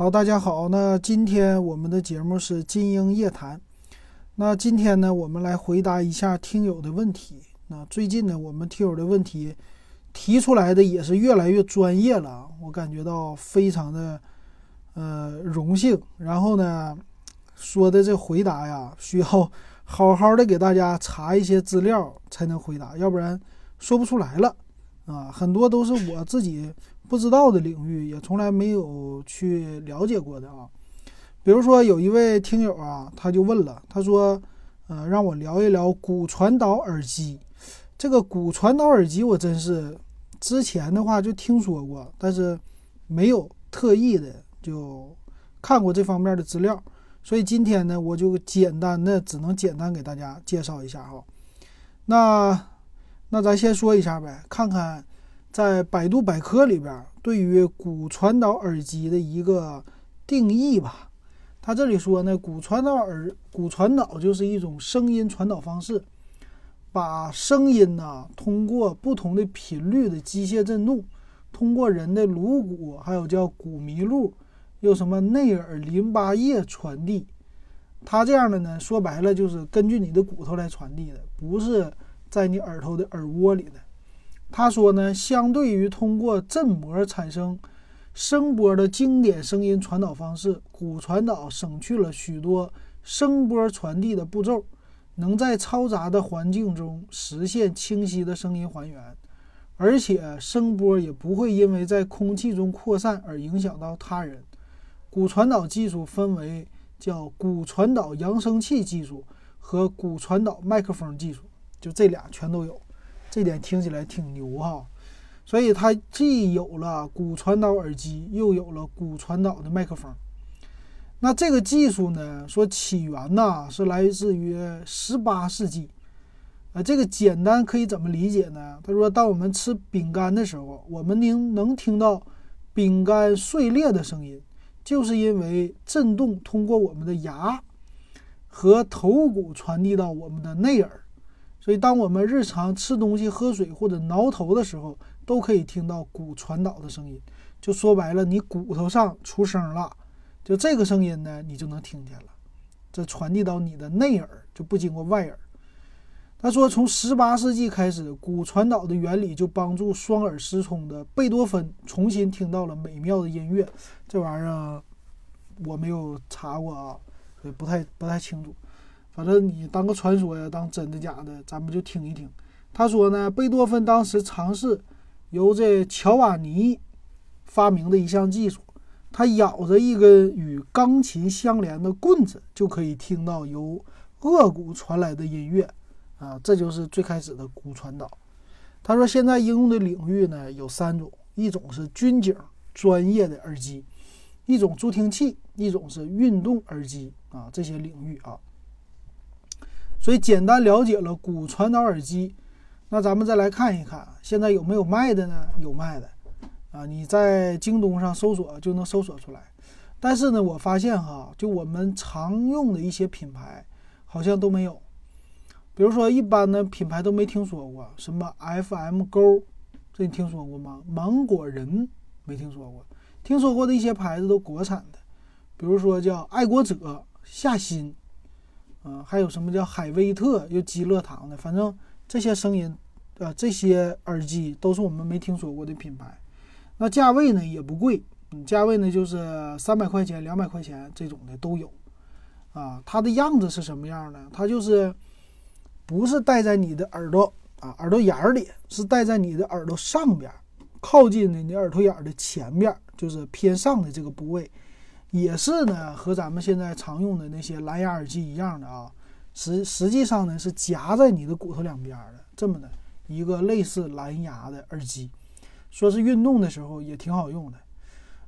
好，大家好，那今天我们的节目是金鹰夜谈。那今天呢，我们来回答一下听友的问题。那最近呢，我们听友的问题提出来的也是越来越专业了，我感觉到非常的呃荣幸。然后呢，说的这回答呀，需要好好的给大家查一些资料才能回答，要不然说不出来了啊。很多都是我自己。不知道的领域也从来没有去了解过的啊，比如说有一位听友啊，他就问了，他说，呃，让我聊一聊骨传导耳机。这个骨传导耳机我真是之前的话就听说过，但是没有特意的就看过这方面的资料，所以今天呢，我就简单的只能简单给大家介绍一下哈。那那咱先说一下呗，看看。在百度百科里边，对于骨传导耳机的一个定义吧，他这里说呢，骨传导耳骨传导就是一种声音传导方式，把声音呢通过不同的频率的机械振动，通过人的颅骨，还有叫骨麋鹿，又什么内耳淋巴液传递。它这样的呢，说白了就是根据你的骨头来传递的，不是在你耳朵的耳蜗里的。他说呢，相对于通过振膜产生声波的经典声音传导方式，骨传导省去了许多声波传递的步骤，能在嘈杂的环境中实现清晰的声音还原，而且声波也不会因为在空气中扩散而影响到他人。骨传导技术分为叫骨传导扬声器技术和骨传导麦克风技术，就这俩全都有。这点听起来挺牛哈，所以它既有了骨传导耳机，又有了骨传导的麦克风。那这个技术呢，说起源呢是来自于十八世纪。啊，这个简单可以怎么理解呢？他说，当我们吃饼干的时候，我们能能听到饼干碎裂的声音，就是因为震动通过我们的牙和头骨传递到我们的内耳。所以，当我们日常吃东西、喝水或者挠头的时候，都可以听到骨传导的声音。就说白了，你骨头上出声了，就这个声音呢，你就能听见了。这传递到你的内耳，就不经过外耳。他说，从十八世纪开始，骨传导的原理就帮助双耳失聪的贝多芬重新听到了美妙的音乐。这玩意儿我没有查过啊，所以不太不太清楚。反正你当个传说呀，当真的假的，咱们就听一听。他说呢，贝多芬当时尝试由这乔瓦尼发明的一项技术，他咬着一根与钢琴相连的棍子，就可以听到由颚骨传来的音乐啊，这就是最开始的骨传导。他说，现在应用的领域呢有三种，一种是军警专业的耳机，一种助听器，一种是运动耳机啊，这些领域啊。所以简单了解了骨传导耳机，那咱们再来看一看，现在有没有卖的呢？有卖的，啊，你在京东上搜索就能搜索出来。但是呢，我发现哈，就我们常用的一些品牌好像都没有。比如说一般的品牌都没听说过，什么 FM 勾，这你听说过吗？芒果人没听说过，听说过的一些牌子都国产的，比如说叫爱国者、夏新。嗯，还有什么叫海威特又积乐堂的？反正这些声音，呃，这些耳机都是我们没听说过的品牌。那价位呢也不贵，嗯，价位呢就是三百块钱、两百块钱这种的都有。啊，它的样子是什么样的？它就是不是戴在你的耳朵啊耳朵眼里，是戴在你的耳朵上边，靠近你的耳朵眼的前边，就是偏上的这个部位。也是呢，和咱们现在常用的那些蓝牙耳机一样的啊，实实际上呢是夹在你的骨头两边的这么的一个类似蓝牙的耳机，说是运动的时候也挺好用的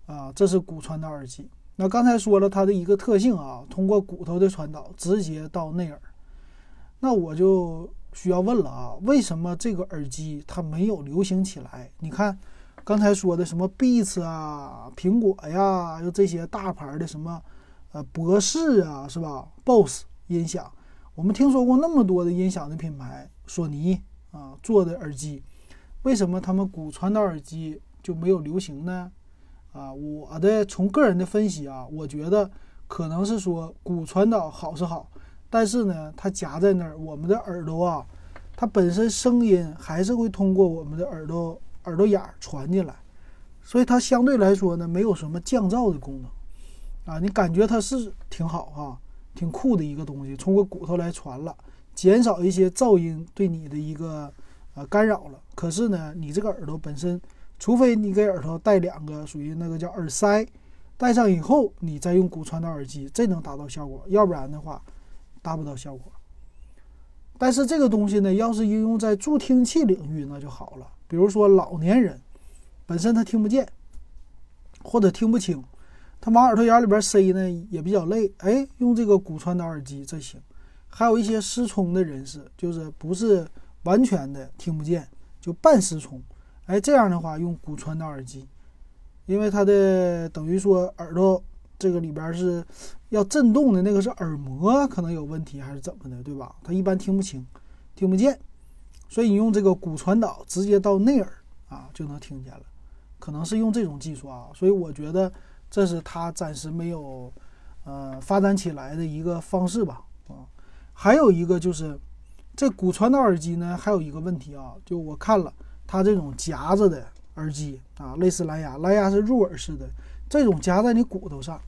啊。这是骨传导耳机。那刚才说了它的一个特性啊，通过骨头的传导直接到内耳。那我就需要问了啊，为什么这个耳机它没有流行起来？你看。刚才说的什么 Beats 啊、苹果呀，又这些大牌的什么，呃，博士啊，是吧？BOSS 音响，我们听说过那么多的音响的品牌，索尼啊做的耳机，为什么他们骨传导耳机就没有流行呢？啊，我的从个人的分析啊，我觉得可能是说骨传导好是好，但是呢，它夹在那儿，我们的耳朵啊，它本身声音还是会通过我们的耳朵耳朵眼儿传进来，所以它相对来说呢，没有什么降噪的功能啊。你感觉它是挺好哈，挺酷的一个东西，通过骨头来传了，减少一些噪音对你的一个呃干扰了。可是呢，你这个耳朵本身。除非你给耳朵戴两个属于那个叫耳塞，戴上以后你再用骨传导耳机，这能达到效果。要不然的话，达不到效果。但是这个东西呢，要是应用在助听器领域，那就好了。比如说老年人本身他听不见，或者听不清，他往耳朵眼里边塞呢也比较累。哎，用这个骨传导耳机这行。还有一些失聪的人士，就是不是完全的听不见，就半失聪。哎，这样的话用骨传导耳机，因为它的等于说耳朵这个里边是要震动的那个是耳膜可能有问题还是怎么的，对吧？他一般听不清、听不见，所以你用这个骨传导直接到内耳啊就能听见了，可能是用这种技术啊。所以我觉得这是它暂时没有呃发展起来的一个方式吧。啊，还有一个就是这骨传导耳机呢，还有一个问题啊，就我看了。它这种夹着的耳机啊，类似蓝牙，蓝牙是入耳式的，这种夹在你骨头上，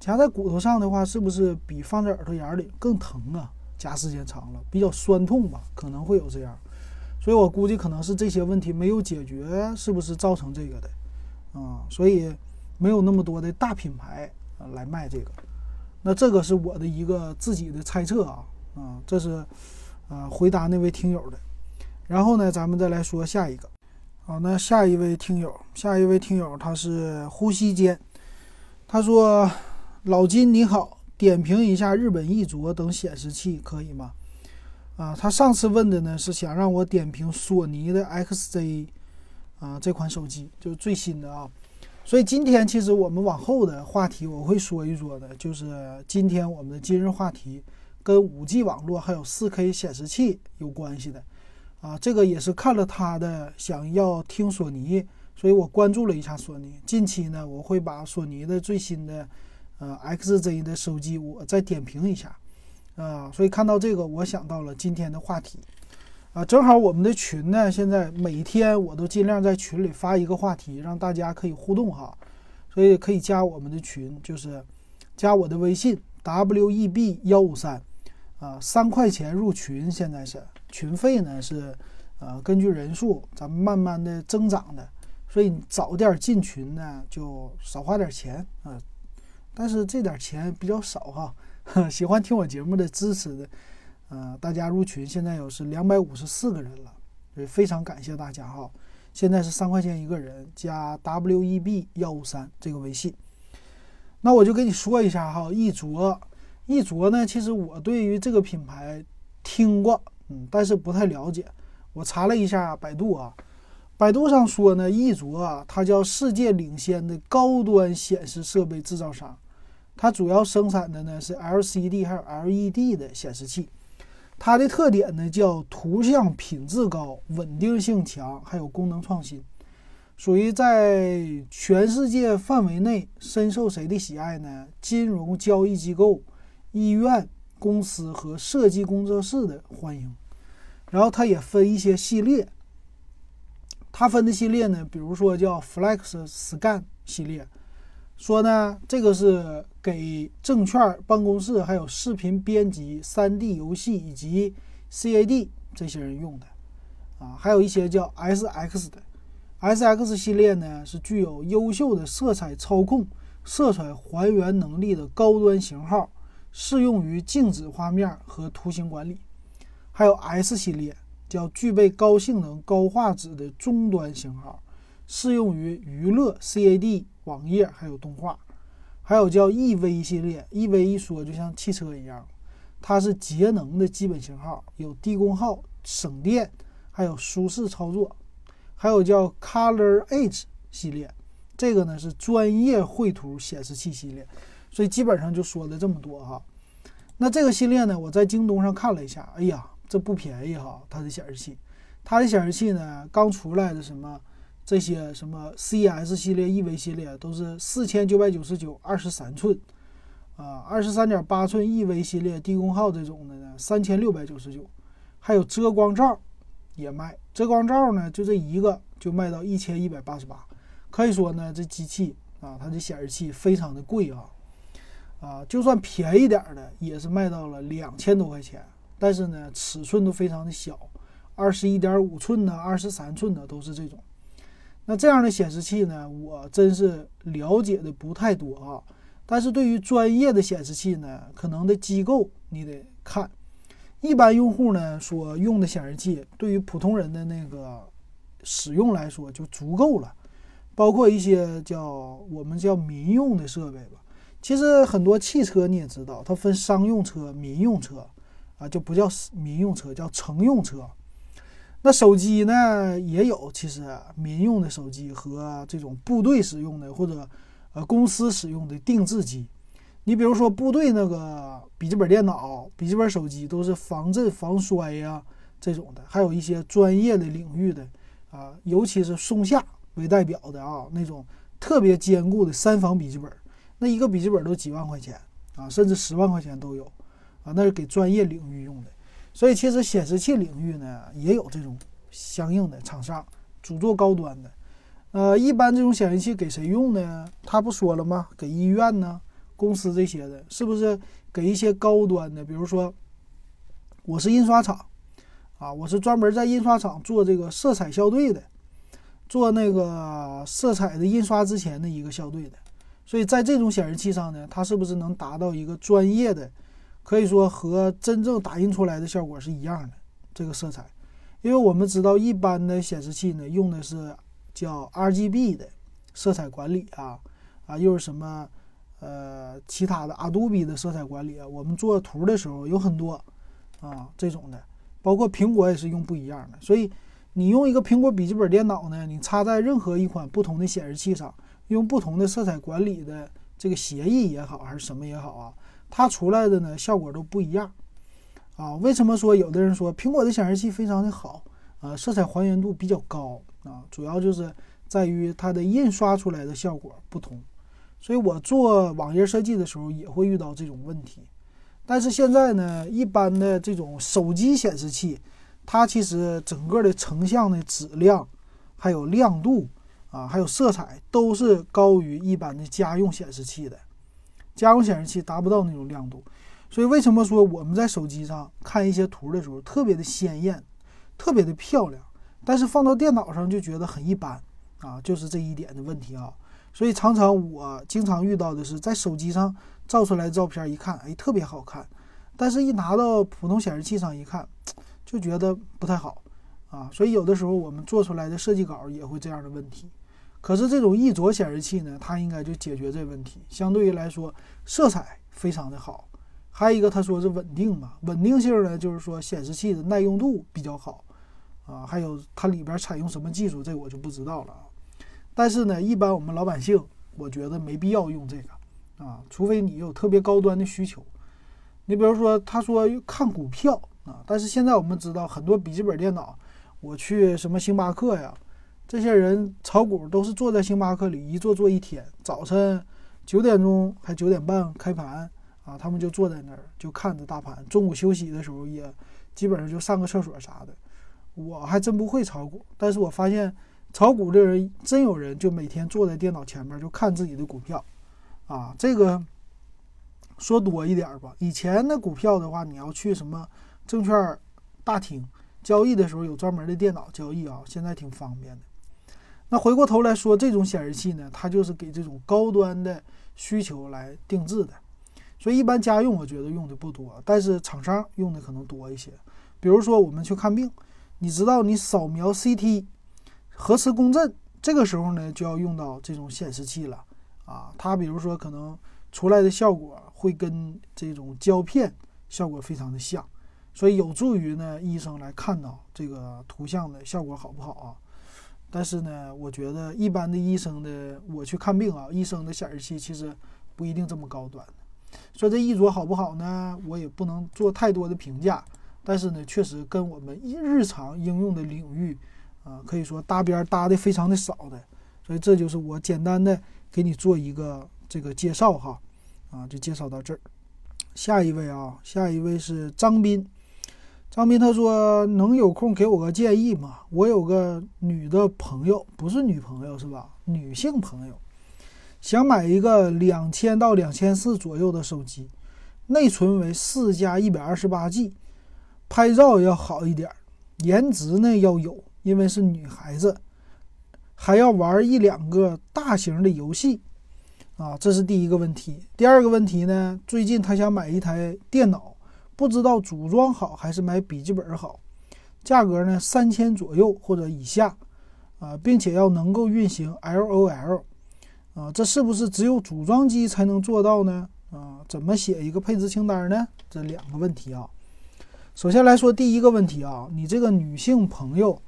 夹在骨头上的话，是不是比放在耳朵眼里更疼啊？夹时间长了比较酸痛吧，可能会有这样，所以我估计可能是这些问题没有解决，是不是造成这个的？啊，所以没有那么多的大品牌啊来卖这个，那这个是我的一个自己的猜测啊，啊，这是啊回答那位听友的。然后呢，咱们再来说下一个。好，那下一位听友，下一位听友他是呼吸间，他说：“老金你好，点评一下日本一卓等显示器可以吗？”啊，他上次问的呢是想让我点评索尼的 XZ 啊这款手机，就是最新的啊。所以今天其实我们往后的话题我会说一说的，就是今天我们的今日话题跟 5G 网络还有 4K 显示器有关系的。啊，这个也是看了他的，想要听索尼，所以我关注了一下索尼。近期呢，我会把索尼的最新的，呃，XZ 的手机我再点评一下，啊，所以看到这个，我想到了今天的话题，啊，正好我们的群呢，现在每天我都尽量在群里发一个话题，让大家可以互动哈，所以可以加我们的群，就是加我的微信 web 幺五三，啊，三块钱入群，现在是。群费呢是，呃，根据人数咱们慢慢的增长的，所以你早点进群呢就少花点钱啊。但是这点钱比较少哈，喜欢听我节目的支持的，呃，大家入群现在有是两百五十四个人了，所以非常感谢大家哈。现在是三块钱一个人，加 web 幺五三这个微信。那我就跟你说一下哈，一卓，一卓呢，其实我对于这个品牌听过。嗯，但是不太了解。我查了一下百度啊，百度上说呢，易卓啊，它叫世界领先的高端显示设备制造商，它主要生产的呢是 LCD 还有 LED 的显示器。它的特点呢叫图像品质高、稳定性强，还有功能创新，属于在全世界范围内深受谁的喜爱呢？金融交易机构、医院。公司和设计工作室的欢迎，然后它也分一些系列，它分的系列呢，比如说叫 Flex Scan 系列，说呢这个是给证券办公室还有视频编辑、3D 游戏以及 CAD 这些人用的，啊，还有一些叫 SX 的，SX 系列呢是具有优秀的色彩操控、色彩还原能力的高端型号。适用于静止画面和图形管理，还有 S 系列，叫具备高性能、高画质的终端型号，适用于娱乐、CAD、网页还有动画。还有叫 EV 系列，EV 一说就像汽车一样，它是节能的基本型号，有低功耗、省电，还有舒适操作。还有叫 Color Edge 系列，这个呢是专业绘图显示器系列。所以基本上就说了这么多哈，那这个系列呢，我在京东上看了一下，哎呀，这不便宜哈，它的显示器，它的显示器呢刚出来的什么这些什么 CS 系列、EV 系列都是四千九百九十九，二十三寸，啊，二十三点八寸 EV 系列低功耗这种的呢，三千六百九十九，还有遮光罩也卖，遮光罩呢就这一个就卖到一千一百八十八，可以说呢这机器啊，它的显示器非常的贵啊，啊，就算便宜点的也是卖到了两千多块钱，但是呢尺寸都非常的小，二十一点五寸的、二十三寸的都是这种。那这样的显示器呢，我真是了解的不太多啊。但是对于专业的显示器呢，可能的机构你得看。一般用户呢所用的显示器，对于普通人的那个使用来说就足够了。包括一些叫我们叫民用的设备吧。其实很多汽车你也知道，它分商用车、民用车啊，就不叫民用车，叫乘用车。那手机呢也有，其实民用的手机和这种部队使用的或者呃公司使用的定制机。你比如说部队那个笔记本电脑、笔记本手机都是防震防摔呀这种的，还有一些专业的领域的啊，尤其是松下为代表的啊那种特别坚固的三防笔记本，那一个笔记本都几万块钱啊，甚至十万块钱都有啊，那是给专业领域用的。所以其实显示器领域呢，也有这种相应的厂商主做高端的。呃，一般这种显示器给谁用呢？他不说了吗？给医院呢、公司这些的，是不是给一些高端的？比如说，我是印刷厂啊，我是专门在印刷厂做这个色彩校对的，做那个色彩的印刷之前的一个校对的。所以在这种显示器上呢，它是不是能达到一个专业的？可以说和真正打印出来的效果是一样的，这个色彩，因为我们知道一般的显示器呢用的是叫 RGB 的色彩管理啊啊，又是什么呃其他的 Adobe 的色彩管理啊，我们做图的时候有很多啊这种的，包括苹果也是用不一样的，所以你用一个苹果笔记本电脑呢，你插在任何一款不同的显示器上，用不同的色彩管理的这个协议也好，还是什么也好啊。它出来的呢效果都不一样，啊，为什么说有的人说苹果的显示器非常的好啊，色彩还原度比较高啊，主要就是在于它的印刷出来的效果不同，所以我做网页设计的时候也会遇到这种问题。但是现在呢，一般的这种手机显示器，它其实整个的成像的质量，还有亮度啊，还有色彩都是高于一般的家用显示器的。家用显示器达不到那种亮度，所以为什么说我们在手机上看一些图的时候特别的鲜艳，特别的漂亮，但是放到电脑上就觉得很一般啊，就是这一点的问题啊。所以常常我经常遇到的是，在手机上照出来的照片一看，哎，特别好看，但是一拿到普通显示器上一看，就觉得不太好啊。所以有的时候我们做出来的设计稿也会这样的问题。可是这种一卓显示器呢，它应该就解决这问题。相对于来说，色彩非常的好，还有一个他说是稳定嘛，稳定性呢，就是说显示器的耐用度比较好啊。还有它里边采用什么技术，这我就不知道了啊。但是呢，一般我们老百姓，我觉得没必要用这个啊，除非你有特别高端的需求。你比如说，他说看股票啊，但是现在我们知道很多笔记本电脑，我去什么星巴克呀。这些人炒股都是坐在星巴克里一坐坐一天，早晨九点钟还九点半开盘啊，他们就坐在那儿就看着大盘。中午休息的时候也基本上就上个厕所啥的。我还真不会炒股，但是我发现炒股的人真有人就每天坐在电脑前面就看自己的股票啊。这个说多一点吧，以前的股票的话，你要去什么证券大厅交易的时候有专门的电脑交易啊，现在挺方便的。那回过头来说，这种显示器呢，它就是给这种高端的需求来定制的，所以一般家用我觉得用的不多，但是厂商用的可能多一些。比如说我们去看病，你知道你扫描 CT、核磁共振，这个时候呢就要用到这种显示器了啊。它比如说可能出来的效果会跟这种胶片效果非常的像，所以有助于呢医生来看到这个图像的效果好不好啊。但是呢，我觉得一般的医生的，我去看病啊，医生的显示器其实不一定这么高端。说这一卓好不好呢？我也不能做太多的评价。但是呢，确实跟我们日常应用的领域啊，可以说搭边搭的非常的少的，所以这就是我简单的给你做一个这个介绍哈，啊，就介绍到这儿。下一位啊，下一位是张斌，张斌他说能有空给我个建议吗？我有个女的朋友，不是女朋友是吧？女性朋友想买一个两千到两千四左右的手机，内存为四加一百二十八 G，拍照要好一点，颜值呢要有。因为是女孩子，还要玩一两个大型的游戏，啊，这是第一个问题。第二个问题呢，最近她想买一台电脑，不知道组装好还是买笔记本好，价格呢三千左右或者以下，啊，并且要能够运行 LOL，啊，这是不是只有组装机才能做到呢？啊，怎么写一个配置清单呢？这两个问题啊，首先来说第一个问题啊，你这个女性朋友。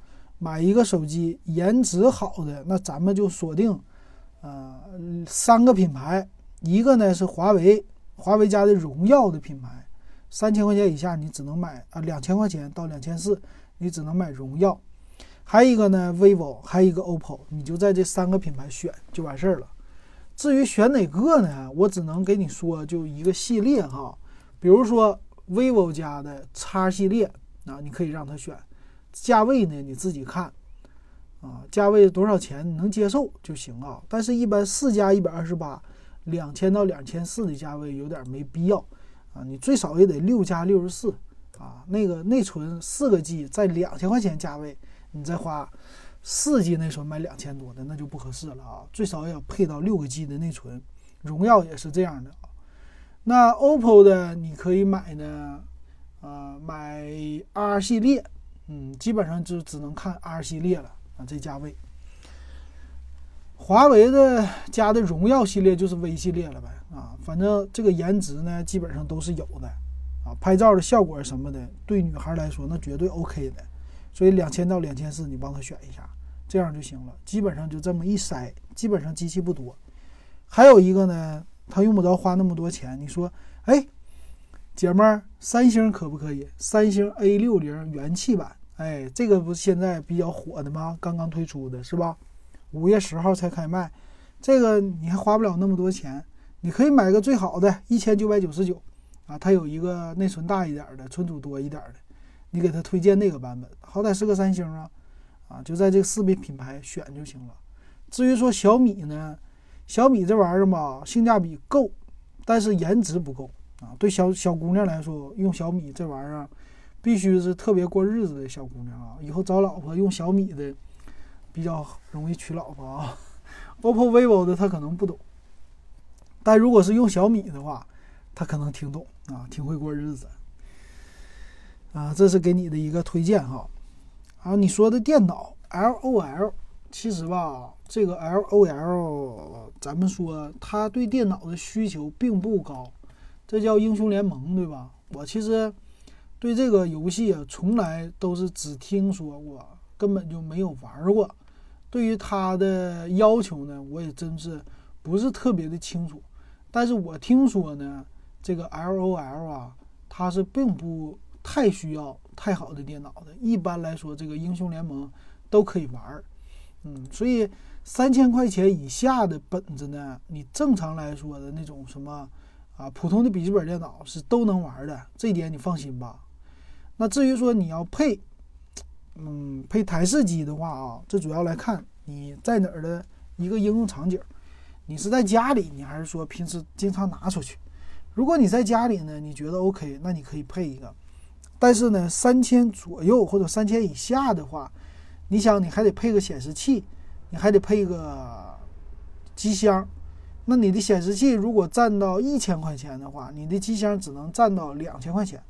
买一个手机，颜值好的，那咱们就锁定，呃，三个品牌，一个呢是华为，华为家的荣耀的品牌，三千块钱以下你只能买啊，两千块钱到两千四你只能买荣耀，还有一个呢 vivo，还有一个 oppo，你就在这三个品牌选就完事儿了。至于选哪个呢，我只能给你说就一个系列哈，比如说 vivo 家的 X 系列啊，你可以让他选。价位呢，你自己看，啊，价位多少钱能接受就行啊。但是，一般四加一百二十八，两千到两千四的价位有点没必要啊。你最少也得六加六十四啊，那个内存四个 G 在两千块钱价位，你再花四 G 内存买两千多的那就不合适了啊。最少也要配到六个 G 的内存。荣耀也是这样的啊。那 OPPO 的你可以买呢，呃，买 R 系列。嗯，基本上就只能看 R 系列了啊，这价位。华为的加的荣耀系列就是 V 系列了呗啊，反正这个颜值呢，基本上都是有的啊，拍照的效果什么的，对女孩来说那绝对 OK 的。所以两千到两千四，你帮他选一下，这样就行了。基本上就这么一筛，基本上机器不多。还有一个呢，他用不着花那么多钱。你说，哎，姐们儿，三星可不可以？三星 A 六零元气版。哎，这个不是现在比较火的吗？刚刚推出的是吧？五月十号才开卖，这个你还花不了那么多钱，你可以买个最好的，一千九百九十九啊。它有一个内存大一点的，存储多一点的，你给他推荐那个版本，好歹是个三星啊，啊，就在这个四个品牌选就行了。至于说小米呢，小米这玩意儿吧，性价比够，但是颜值不够啊。对小小姑娘来说，用小米这玩意儿。必须是特别过日子的小姑娘啊！以后找老婆用小米的比较容易娶老婆啊。OPPO、vivo 的他可能不懂，但如果是用小米的话，他可能听懂啊，挺会过日子啊。这是给你的一个推荐哈。啊，你说的电脑 LOL，其实吧，这个 LOL，咱们说他对电脑的需求并不高，这叫英雄联盟对吧？我其实。对这个游戏啊，从来都是只听说过，根本就没有玩过。对于它的要求呢，我也真是不是特别的清楚。但是我听说呢，这个 LOL 啊，它是并不太需要太好的电脑的。一般来说，这个英雄联盟都可以玩儿。嗯，所以三千块钱以下的本子呢，你正常来说的那种什么啊，普通的笔记本电脑是都能玩的，这一点你放心吧。那至于说你要配，嗯，配台式机的话啊，这主要来看你在哪儿的一个应用场景，你是在家里，你还是说平时经常拿出去？如果你在家里呢，你觉得 OK，那你可以配一个。但是呢，三千左右或者三千以下的话，你想你还得配个显示器，你还得配个机箱。那你的显示器如果占到一千块钱的话，你的机箱只能占到两千块钱。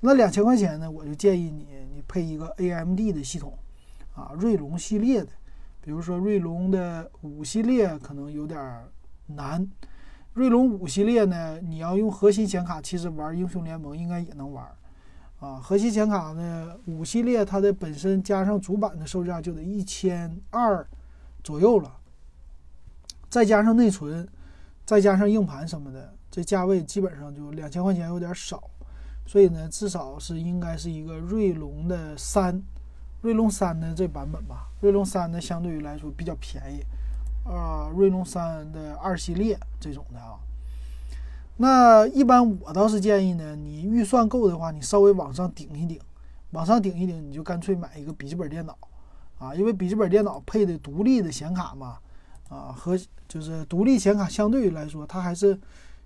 那两千块钱呢，我就建议你，你配一个 AMD 的系统，啊，锐龙系列的，比如说锐龙的五系列可能有点难。锐龙五系列呢，你要用核心显卡，其实玩英雄联盟应该也能玩，啊，核心显卡呢，五系列它的本身加上主板的售价就得一千二左右了，再加上内存，再加上硬盘什么的，这价位基本上就两千块钱有点少。所以呢，至少是应该是一个锐龙的三，锐龙三的这版本吧。锐龙三呢，相对于来说比较便宜，啊，锐龙三的二系列这种的啊。那一般我倒是建议呢，你预算够的话，你稍微往上顶一顶，往上顶一顶，你就干脆买一个笔记本电脑，啊，因为笔记本电脑配的独立的显卡嘛，啊，和就是独立显卡相对于来说，它还是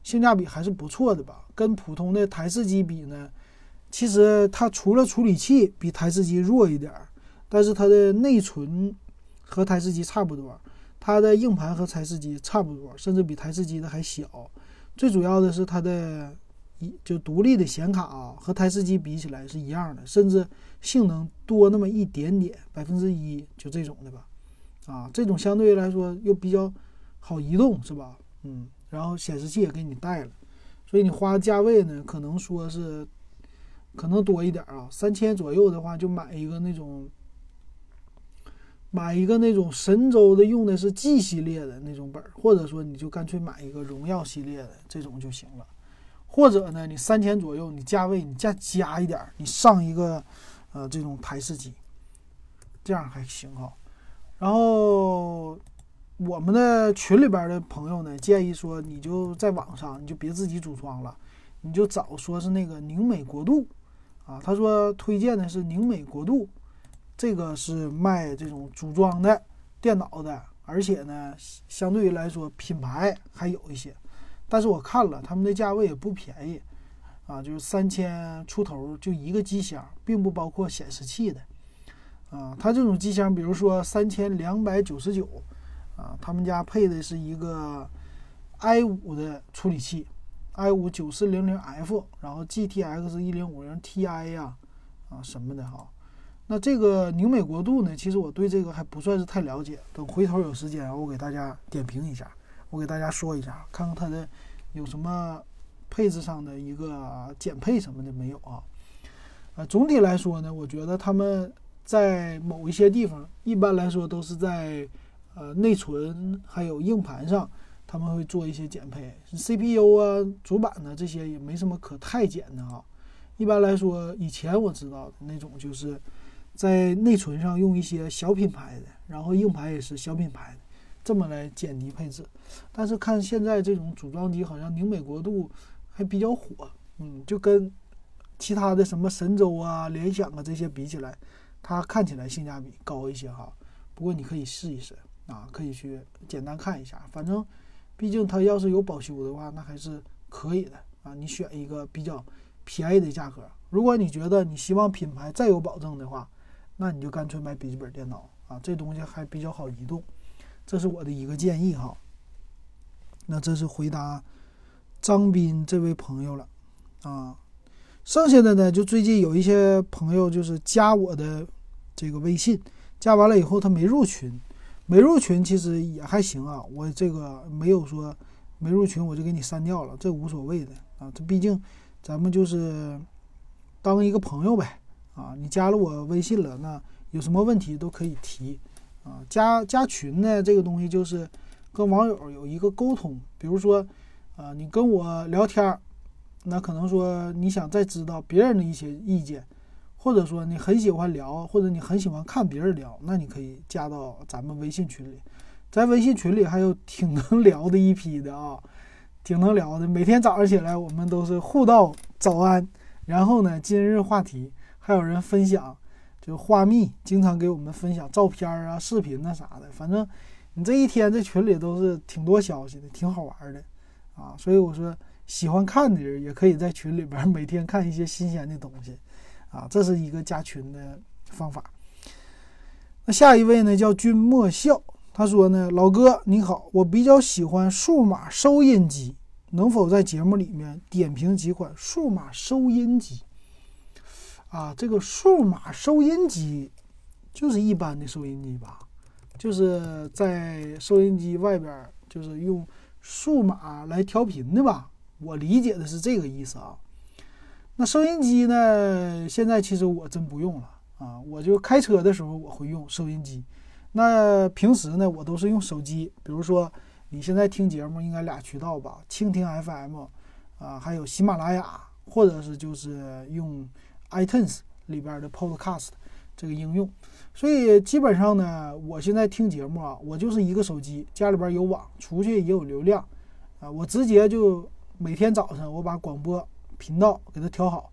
性价比还是不错的吧。跟普通的台式机比呢，其实它除了处理器比台式机弱一点儿，但是它的内存和台式机差不多，它的硬盘和台式机差不多，甚至比台式机的还小。最主要的是它的一就独立的显卡啊，和台式机比起来是一样的，甚至性能多那么一点点，百分之一就这种的吧，啊，这种相对来说又比较好移动，是吧？嗯，然后显示器也给你带了，所以你花价位呢，可能说是可能多一点啊，三千左右的话就买一个那种。买一个那种神州的，用的是 G 系列的那种本儿，或者说你就干脆买一个荣耀系列的这种就行了。或者呢，你三千左右，你价位你再加一点儿，你上一个呃这种台式机，这样还行哈。然后我们的群里边的朋友呢，建议说你就在网上你就别自己组装了，你就找说是那个宁美国度啊，他说推荐的是宁美国度。这个是卖这种组装的电脑的，而且呢，相对于来说品牌还有一些，但是我看了他们的价位也不便宜，啊，就是三千出头就一个机箱，并不包括显示器的，啊，它这种机箱，比如说三千两百九十九，啊，他们家配的是一个 i 五的处理器，i 五九四零零 F，然后 GTX 一零五零 Ti 呀，啊什么的哈。那这个宁美国度呢？其实我对这个还不算是太了解。等回头有时间，我给大家点评一下，我给大家说一下，看看它的有什么配置上的一个减配什么的没有啊？呃，总体来说呢，我觉得他们在某一些地方，一般来说都是在呃内存还有硬盘上，他们会做一些减配。CPU 啊、主板呢这些也没什么可太减的啊。一般来说，以前我知道的那种就是。在内存上用一些小品牌的，然后硬盘也是小品牌的，这么来减低配置。但是看现在这种组装机，好像宁美国度还比较火，嗯，就跟其他的什么神州啊、联想啊这些比起来，它看起来性价比高一些哈。不过你可以试一试啊，可以去简单看一下。反正，毕竟它要是有保修的话，那还是可以的啊。你选一个比较便宜的价格。如果你觉得你希望品牌再有保证的话，那你就干脆买笔记本电脑啊，这东西还比较好移动，这是我的一个建议哈。那这是回答张斌这位朋友了啊，剩下的呢，就最近有一些朋友就是加我的这个微信，加完了以后他没入群，没入群其实也还行啊，我这个没有说没入群我就给你删掉了，这无所谓的啊，这毕竟咱们就是当一个朋友呗。啊，你加了我微信了，那有什么问题都可以提，啊，加加群呢，这个东西就是跟网友有一个沟通，比如说，啊，你跟我聊天，那可能说你想再知道别人的一些意见，或者说你很喜欢聊，或者你很喜欢看别人聊，那你可以加到咱们微信群里，在微信群里还有挺能聊的一批的啊，挺能聊的，每天早上起来我们都是互道早安，然后呢，今日话题。还有人分享，就花蜜经常给我们分享照片啊、视频啊啥的。反正你这一天这群里都是挺多消息的，挺好玩的啊。所以我说，喜欢看的人也可以在群里边每天看一些新鲜的东西啊。这是一个加群的方法。那下一位呢，叫君莫笑，他说呢，老哥你好，我比较喜欢数码收音机，能否在节目里面点评几款数码收音机？啊，这个数码收音机就是一般的收音机吧，就是在收音机外边就是用数码来调频的吧。我理解的是这个意思啊。那收音机呢，现在其实我真不用了啊，我就开车的时候我会用收音机。那平时呢，我都是用手机，比如说你现在听节目应该俩渠道吧，蜻蜓 FM 啊，还有喜马拉雅，或者是就是用。iTunes 里边的 Podcast，这个应用。所以基本上呢，我现在听节目啊，我就是一个手机，家里边有网，出去也有流量，啊，我直接就每天早上我把广播频道给它调好，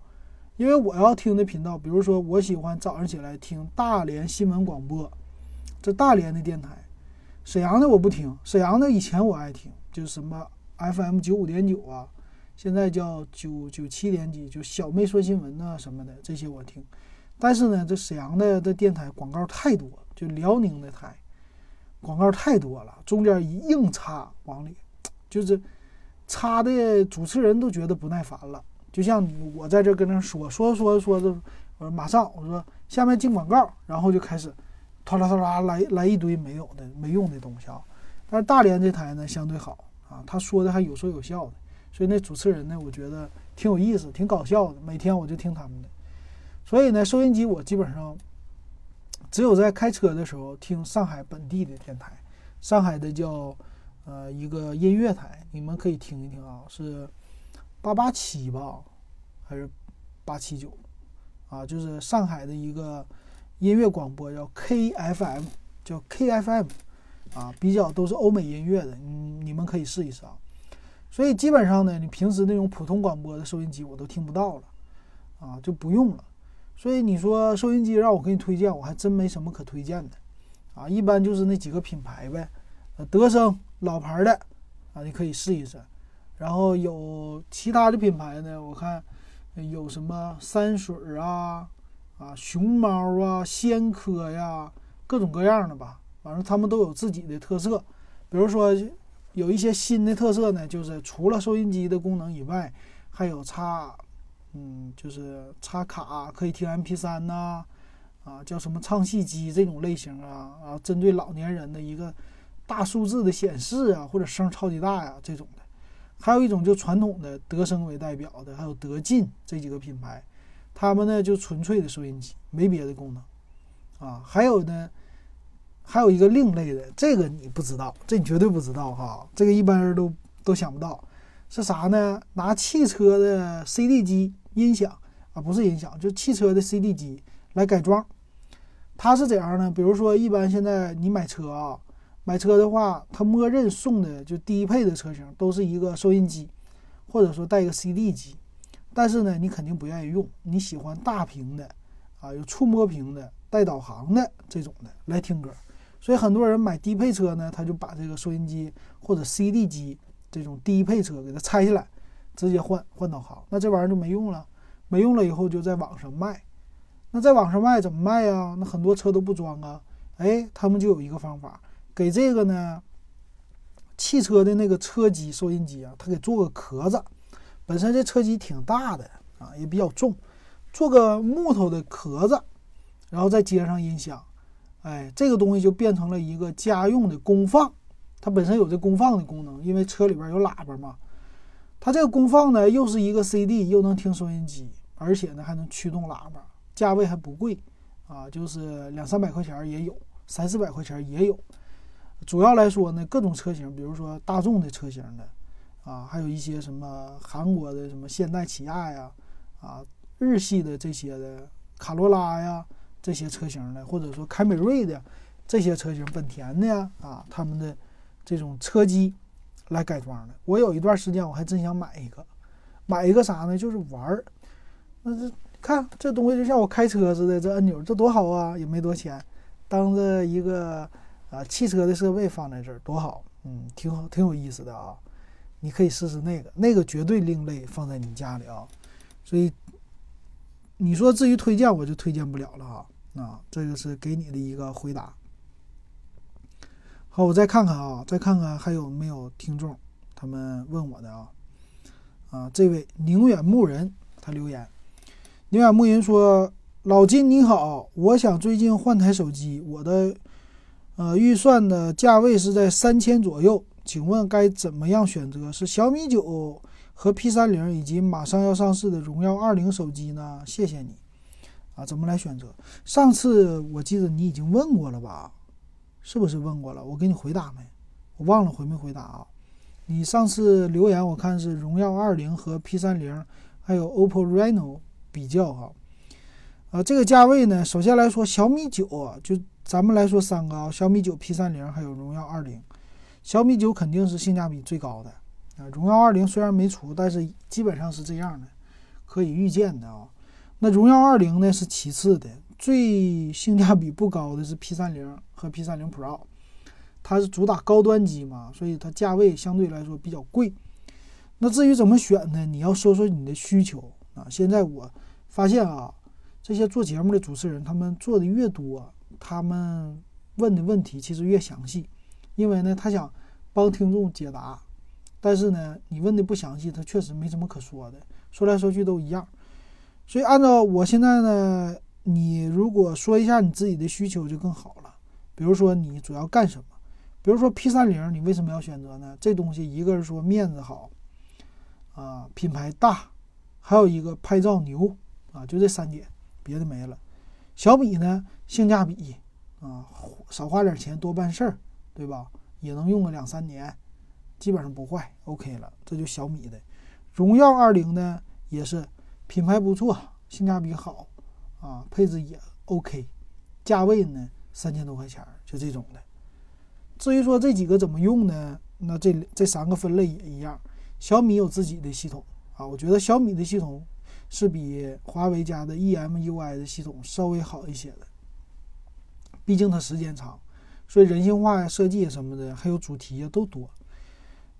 因为我要听的频道，比如说我喜欢早上起来听大连新闻广播，这大连的电台，沈阳的我不听，沈阳的以前我爱听，就是什么 FM 九五点九啊，现在叫九九七点几，就小妹说新闻呐什么的，这些我听。但是呢，这沈阳的这电台广告太多，就辽宁的台广告太多了，中间一硬插往里，就是插的主持人都觉得不耐烦了。就像我在这跟那说说说说的，我说马上我说下面进广告，然后就开始拖啦拖啦来来一堆没有的没用的东西啊。但是大连这台呢相对好啊，他说的还有说有笑的，所以那主持人呢，我觉得挺有意思，挺搞笑的。每天我就听他们的。所以呢，收音机我基本上只有在开车的时候听上海本地的电台，上海的叫呃一个音乐台，你们可以听一听啊，是八八七吧，还是八七九啊？就是上海的一个音乐广播叫 KFM，叫 KFM 啊，比较都是欧美音乐的，你，你们可以试一试啊。所以基本上呢，你平时那种普通广播的收音机我都听不到了啊，就不用了。所以你说收音机让我给你推荐，我还真没什么可推荐的，啊，一般就是那几个品牌呗，呃，德声老牌的，啊，你可以试一试。然后有其他的品牌呢，我看有什么山水啊，啊，熊猫啊，仙科呀，各种各样的吧，反正他们都有自己的特色。比如说有一些新的特色呢，就是除了收音机的功能以外，还有插。嗯，就是插卡可以听 MP3 呐，啊，叫什么唱戏机这种类型啊，啊，针对老年人的一个大数字的显示啊，或者声超级大呀这种的。还有一种就传统的德声为代表的，还有德进这几个品牌，他们呢就纯粹的收音机，没别的功能啊。还有呢，还有一个另类的，这个你不知道，这你绝对不知道哈，这个一般人都都想不到是啥呢？拿汽车的 CD 机。音响啊，不是音响，就汽车的 CD 机来改装。它是怎样呢？比如说，一般现在你买车啊，买车的话，它默认送的就低配的车型都是一个收音机，或者说带一个 CD 机。但是呢，你肯定不愿意用，你喜欢大屏的啊，有触摸屏的、带导航的这种的来听歌。所以很多人买低配车呢，他就把这个收音机或者 CD 机这种低配车给它拆下来。直接换换导航，那这玩意儿就没用了，没用了以后就在网上卖，那在网上卖怎么卖呀？那很多车都不装啊，哎，他们就有一个方法，给这个呢，汽车的那个车机收音机啊，他给做个壳子，本身这车机挺大的啊，也比较重，做个木头的壳子，然后再接上音响，哎，这个东西就变成了一个家用的功放，它本身有这功放的功能，因为车里边有喇叭嘛。它这个功放呢，又是一个 CD，又能听收音机，而且呢还能驱动喇叭，价位还不贵，啊，就是两三百块钱也有，三四百块钱也有。主要来说呢，各种车型，比如说大众的车型的，啊，还有一些什么韩国的什么现代起亚呀，啊，日系的这些的卡罗拉呀，这些车型的，或者说凯美瑞的这些车型，本田的呀，啊，他们的这种车机。来改装的，我有一段时间我还真想买一个，买一个啥呢？就是玩儿。那这看这东西就像我开车似的，这按钮这多好啊，也没多钱，当着一个啊汽车的设备放在这儿多好，嗯，挺好，挺有意思的啊。你可以试试那个，那个绝对另类，放在你家里啊。所以你说至于推荐，我就推荐不了了哈。啊，啊这个是给你的一个回答。好，我再看看啊，再看看还有没有听众他们问我的啊啊，这位宁远牧人他留言，宁远牧人说：“老金你好，我想最近换台手机，我的呃预算的价位是在三千左右，请问该怎么样选择？是小米九和 P 三零以及马上要上市的荣耀二零手机呢？谢谢你啊，怎么来选择？上次我记得你已经问过了吧？”是不是问过了？我给你回答没？我忘了回没回答啊？你上次留言我看是荣耀二零和 P 三零，还有 OPPO Reno 比较哈。啊，这个价位呢，首先来说，小米九，就咱们来说三个啊，小米九、P 三零还有荣耀二零。小米九肯定是性价比最高的啊，荣耀二零虽然没出，但是基本上是这样的，可以预见的啊。那荣耀二零呢是其次的，最性价比不高的是 P 三零和 P 三零 Pro，它是主打高端机嘛，所以它价位相对来说比较贵。那至于怎么选呢？你要说说你的需求啊。现在我发现啊，这些做节目的主持人，他们做的越多，他们问的问题其实越详细。因为呢，他想帮听众解答，但是呢，你问的不详细，他确实没什么可说的，说来说去都一样。所以按照我现在呢，你如果说一下你自己的需求就更好了。比如说你主要干什么？比如说 P 三零，你为什么要选择呢？这东西一个是说面子好，啊，品牌大，还有一个拍照牛，啊，就这三点，别的没了。小米呢，性价比，啊，少花点钱多办事儿。对吧？也能用个两三年，基本上不坏，OK 了。这就小米的，荣耀二零呢也是品牌不错，性价比好啊，配置也 OK，价位呢三千多块钱，就这种的。至于说这几个怎么用呢？那这这三个分类也一样。小米有自己的系统啊，我觉得小米的系统是比华为家的 EMUI 的系统稍微好一些的，毕竟它时间长。所以人性化呀、设计什么的，还有主题呀都多。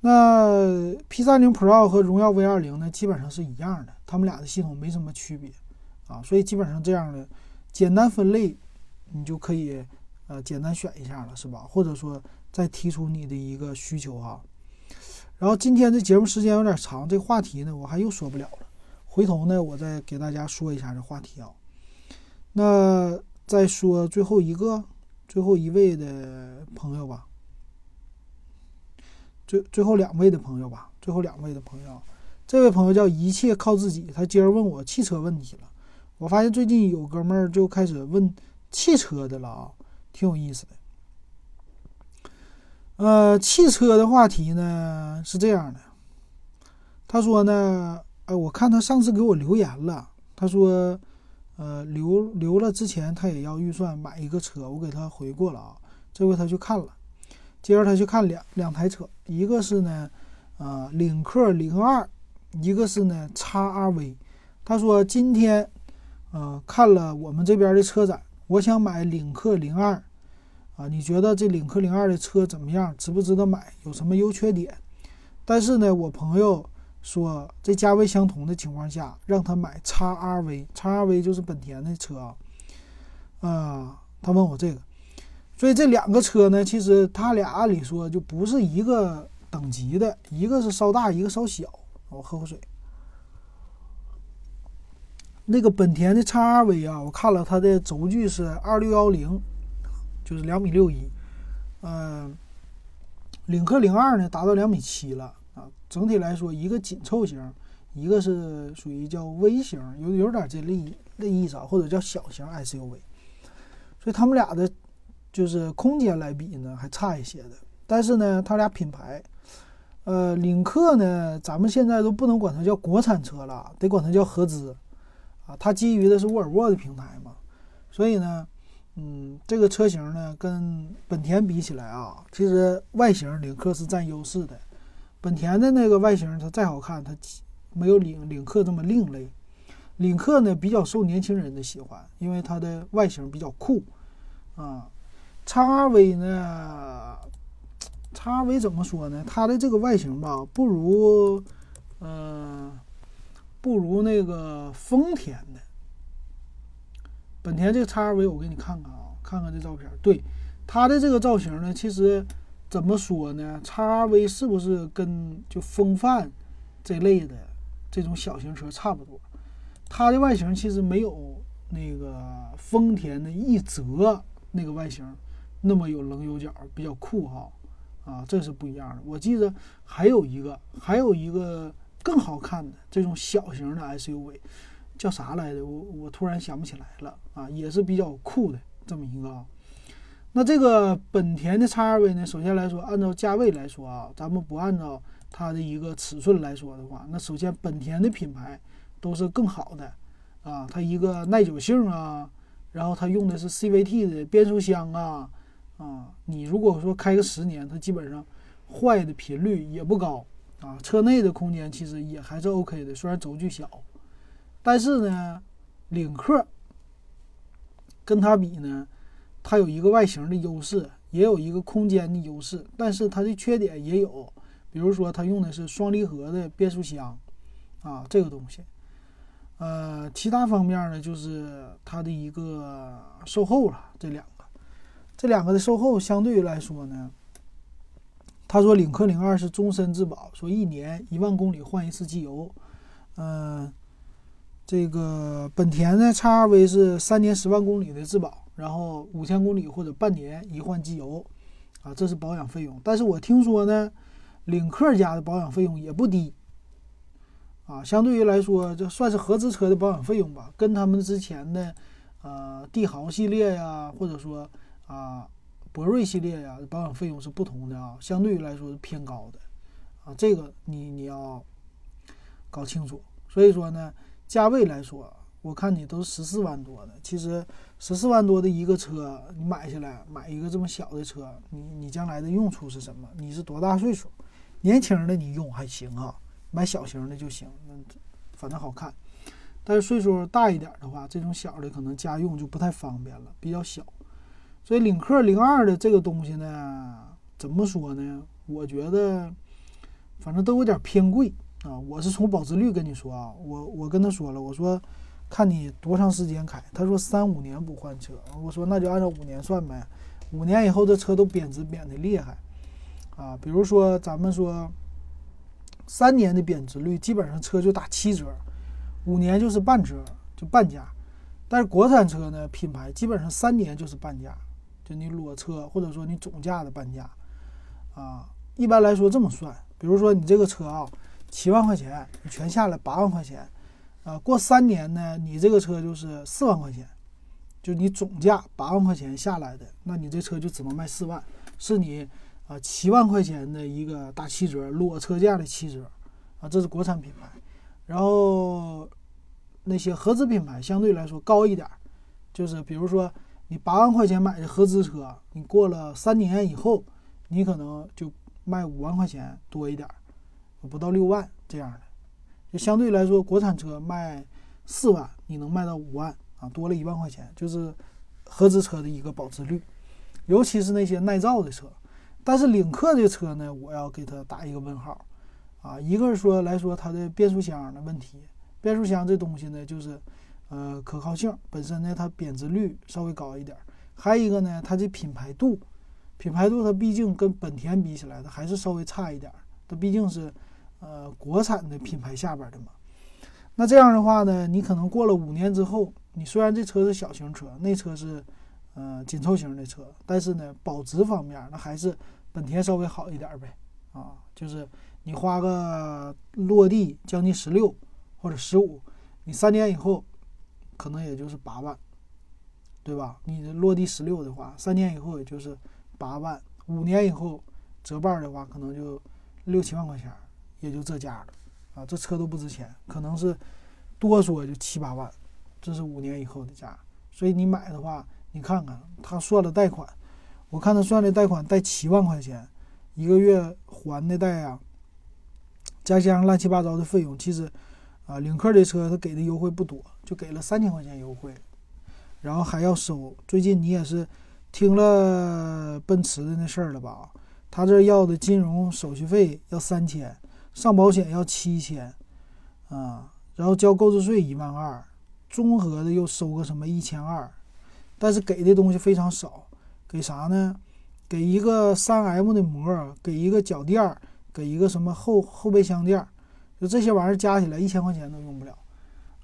那 P30 Pro 和荣耀 V20 呢，基本上是一样的，他们俩的系统没什么区别啊。所以基本上这样的简单分类，你就可以呃简单选一下了，是吧？或者说再提出你的一个需求哈。然后今天的节目时间有点长，这话题呢我还又说不了了，回头呢我再给大家说一下这话题啊。那再说最后一个。最后一位的朋友吧，最最后两位的朋友吧，最后两位的朋友，这位朋友叫一切靠自己，他今儿问我汽车问题了。我发现最近有哥们儿就开始问汽车的了啊，挺有意思的。呃，汽车的话题呢是这样的，他说呢，哎，我看他上次给我留言了，他说。呃，留留了之前他也要预算买一个车，我给他回过了啊。这回他去看了，接着他去看两两台车，一个是呢，呃，领克零二，一个是呢叉 RV。他说今天，呃，看了我们这边的车展，我想买领克零二，啊，你觉得这领克零二的车怎么样？值不值得买？有什么优缺点？但是呢，我朋友。说这价位相同的情况下，让他买叉 RV，叉 RV 就是本田的车啊。啊，他问我这个，所以这两个车呢，其实它俩按理说就不是一个等级的，一个是稍大，一个稍小。我喝口水。那个本田的叉 RV 啊，我看了它的轴距是二六幺零，就是两米六一。嗯，领克零二呢，达到两米七了啊。整体来说，一个紧凑型，一个是属于叫微型，有有点这类类意思啊，或者叫小型 SUV。所以他们俩的，就是空间来比呢，还差一些的。但是呢，它俩品牌，呃，领克呢，咱们现在都不能管它叫国产车了，得管它叫合资啊。它基于的是沃尔沃的平台嘛，所以呢，嗯，这个车型呢，跟本田比起来啊，其实外形领克是占优势的。本田的那个外形，它再好看，它没有领领克这么另类。领克呢比较受年轻人的喜欢，因为它的外形比较酷啊。叉 R V 呢，叉 R V 怎么说呢？它的这个外形吧，不如，呃，不如那个丰田的。本田这个叉 R V，我给你看看啊，看看这照片。对，它的这个造型呢，其实。怎么说呢？叉 V 是不是跟就风范这类的这种小型车差不多？它的外形其实没有那个丰田的奕泽那个外形那么有棱有角，比较酷哈。啊，这是不一样的。我记得还有一个，还有一个更好看的这种小型的 SUV，叫啥来着？我我突然想不起来了啊，也是比较酷的这么一个啊。那这个本田的 XRV 呢？首先来说，按照价位来说啊，咱们不按照它的一个尺寸来说的话，那首先本田的品牌都是更好的啊，它一个耐久性啊，然后它用的是 CVT 的变速箱啊，啊，你如果说开个十年，它基本上坏的频率也不高啊。车内的空间其实也还是 OK 的，虽然轴距小，但是呢，领克跟它比呢，它有一个外形的优势，也有一个空间的优势，但是它的缺点也有，比如说它用的是双离合的变速箱啊，这个东西。呃，其他方面呢，就是它的一个售后了。这两个，这两个的售后相对于来说呢，他说领克零二是终身质保，说一年一万公里换一次机油。嗯，这个本田呢，叉 R V 是三年十万公里的质保，然后五千公里或者半年一换机油，啊，这是保养费用。但是我听说呢，领克家的保养费用也不低。啊，相对于来说，这算是合资车的保养费用吧，跟他们之前的，呃，帝豪系列呀，或者说啊，博瑞系列呀，保养费用是不同的啊，相对于来说是偏高的，啊，这个你你要搞清楚。所以说呢，价位来说，我看你都是十四万多的，其实十四万多的一个车，你买下来买一个这么小的车，你你将来的用处是什么？你是多大岁数？年轻的你用还行啊。买小型的就行，那反正好看。但是岁数大一点的话，这种小的可能家用就不太方便了，比较小。所以领克零二的这个东西呢，怎么说呢？我觉得反正都有点偏贵啊。我是从保值率跟你说啊，我我跟他说了，我说看你多长时间开，他说三五年不换车，我说那就按照五年算呗。五年以后这车都贬值贬的厉害啊。比如说咱们说。三年的贬值率，基本上车就打七折，五年就是半折，就半价。但是国产车呢，品牌基本上三年就是半价，就你裸车或者说你总价的半价，啊，一般来说这么算。比如说你这个车啊，七万块钱，你全下来八万块钱，啊，过三年呢，你这个车就是四万块钱，就你总价八万块钱下来的，那你这车就只能卖四万，是你。啊，七万块钱的一个大七折，裸车价的七折，啊，这是国产品牌。然后那些合资品牌相对来说高一点，就是比如说你八万块钱买的合资车，你过了三年以后，你可能就卖五万块钱多一点，不到六万这样的。就相对来说，国产车卖四万，你能卖到五万啊，多了一万块钱，就是合资车的一个保值率，尤其是那些耐造的车。但是领克这车呢，我要给它打一个问号，啊，一个是说来说它的变速箱的问题，变速箱这东西呢，就是，呃，可靠性本身呢，它贬值率稍微高一点，还有一个呢，它的品牌度，品牌度它毕竟跟本田比起来，它还是稍微差一点，它毕竟是，呃，国产的品牌下边的嘛。那这样的话呢，你可能过了五年之后，你虽然这车是小型车，那车是。呃，紧凑型的车，但是呢，保值方面那还是本田稍微好一点呗。啊，就是你花个落地将近十六或者十五，你三年以后可能也就是八万，对吧？你落地十六的话，三年以后也就是八万，五年以后折半的话，可能就六七万块钱，也就这价了。啊，这车都不值钱，可能是多说就七八万，这是五年以后的价。所以你买的话。你看看他算的贷款，我看他算的贷款贷七万块钱，一个月还的贷啊，再加上乱七八糟的费用，其实啊，领克这车他给的优惠不多，就给了三千块钱优惠，然后还要收。最近你也是听了 奔驰的那事儿了吧？他这要的金融手续费要三千，上保险要七千，啊，然后交购置税一万二，综合的又收个什么一千二。但是给的东西非常少，给啥呢？给一个三 M 的膜，给一个脚垫儿，给一个什么后后备箱垫儿，这些玩意儿加起来一千块钱都用不了，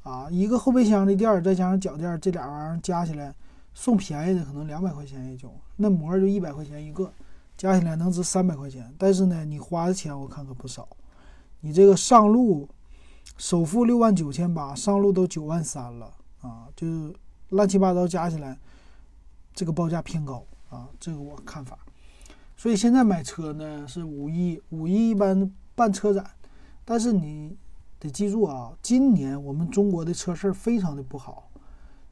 啊，一个后备箱的垫儿再加上脚垫儿，这俩玩意儿加起来送便宜的可能两百块钱也就，那膜就一百块钱一个，加起来能值三百块钱。但是呢，你花的钱我看可不少，你这个上路首付六万九千八，上路都九万三了啊，就是。乱七八糟加起来，这个报价偏高啊，这个我看法。所以现在买车呢是五一，五一一般办车展，但是你得记住啊，今年我们中国的车市非常的不好，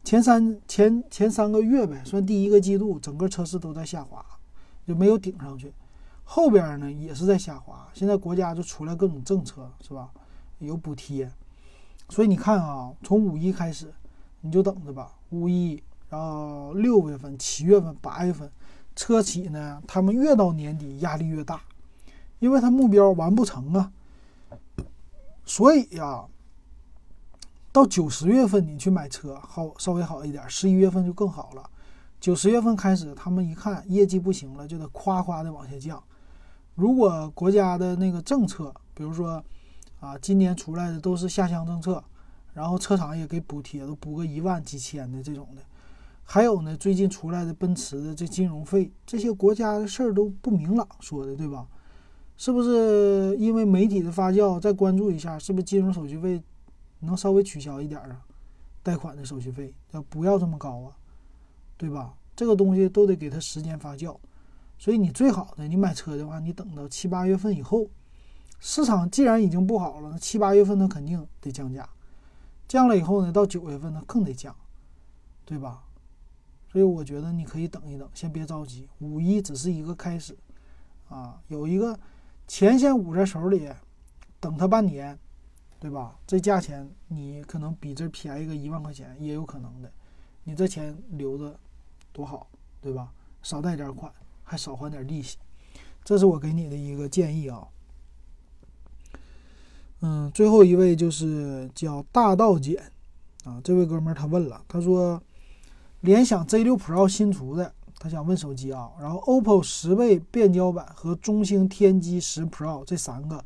前三前前三个月呗，算第一个季度，整个车市都在下滑，就没有顶上去。后边呢也是在下滑，现在国家就出来各种政策，是吧？有补贴，所以你看啊，从五一开始，你就等着吧。五一，然后六月份、七月份、八月份，车企呢，他们越到年底压力越大，因为他目标完不成啊。所以呀，到九十月份你去买车好稍微好一点，十一月份就更好了。九十月份开始，他们一看业绩不行了，就得夸夸的往下降。如果国家的那个政策，比如说，啊，今年出来的都是下乡政策，然后车厂也给补贴，都补个一万几千的这种的，还有呢，最近出来的奔驰的这金融费，这些国家的事儿都不明朗说的，对吧？是不是因为媒体的发酵，再关注一下，是不是金融手续费能稍微取消一点啊？贷款的手续费要不要这么高啊？对吧？这个东西都得给它时间发酵。所以你最好的，你买车的话，你等到七八月份以后，市场既然已经不好了，那七八月份它肯定得降价，降了以后呢，到九月份它更得降，对吧？所以我觉得你可以等一等，先别着急，五一只是一个开始，啊，有一个钱先捂在手里，等它半年，对吧？这价钱你可能比这便宜个一万块钱也有可能的，你这钱留着多好，对吧？少贷点款。还少还点利息，这是我给你的一个建议啊。嗯，最后一位就是叫大道简啊，这位哥们儿他问了，他说联想 Z6 Pro 新出的，他想问手机啊，然后 OPPO 十倍变焦版和中兴天机十 Pro 这三个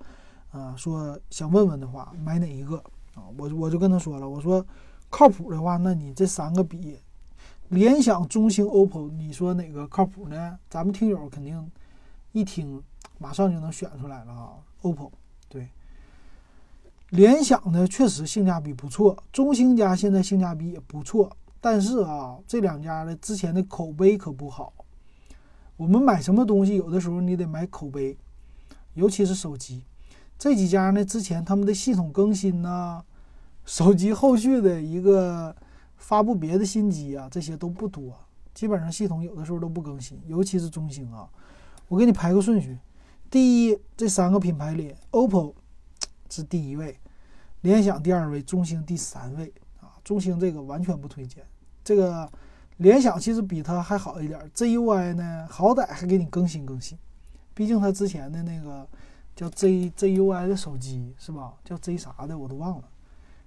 啊，说想问问的话，买哪一个啊？我我就跟他说了，我说靠谱的话，那你这三个比。联想、中兴、OPPO，你说哪个靠谱呢？咱们听友肯定一听，马上就能选出来了啊！OPPO，对。联想呢，确实性价比不错，中兴家现在性价比也不错，但是啊，这两家的之前的口碑可不好。我们买什么东西，有的时候你得买口碑，尤其是手机。这几家呢，之前他们的系统更新呐，手机后续的一个。发布别的新机啊，这些都不多，基本上系统有的时候都不更新，尤其是中兴啊。我给你排个顺序，第一，这三个品牌里，OPPO 是第一位，联想第二位，中兴第三位啊。中兴这个完全不推荐，这个联想其实比它还好一点，ZUI 呢好歹还给你更新更新，毕竟它之前的那个叫 Z ZUI 的手机是吧？叫 Z 啥的我都忘了。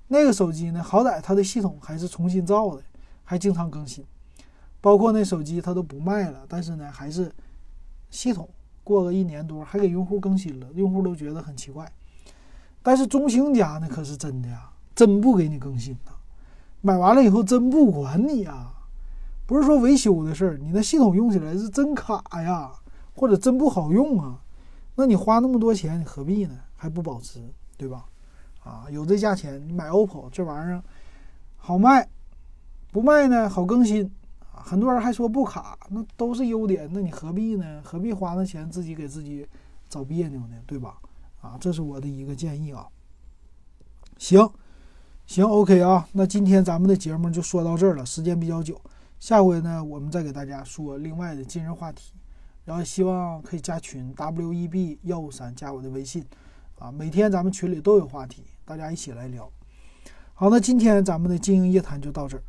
那个手机呢，好歹它的系统还是重新造的，还经常更新。包括那手机它都不卖了，但是呢，还是系统过个一年多还给用户更新了，用户都觉得很奇怪。但是中兴家呢，可是真的呀，真不给你更新呐，买完了以后真不管你呀，不是说维修的事儿，你那系统用起来是真卡呀，或者真不好用啊，那你花那么多钱，你何必呢？还不保值，对吧？啊，有这价钱，你买 OPPO 这玩意儿好卖，不卖呢好更新啊。很多人还说不卡，那都是优点，那你何必呢？何必花那钱自己给自己找别扭呢？对吧？啊，这是我的一个建议啊。行，行，OK 啊。那今天咱们的节目就说到这儿了，时间比较久，下回呢我们再给大家说另外的今日话题，然后希望可以加群 WEB 幺五三，加我的微信啊，每天咱们群里都有话题。大家一起来聊。好，那今天咱们的经营夜谈就到这儿。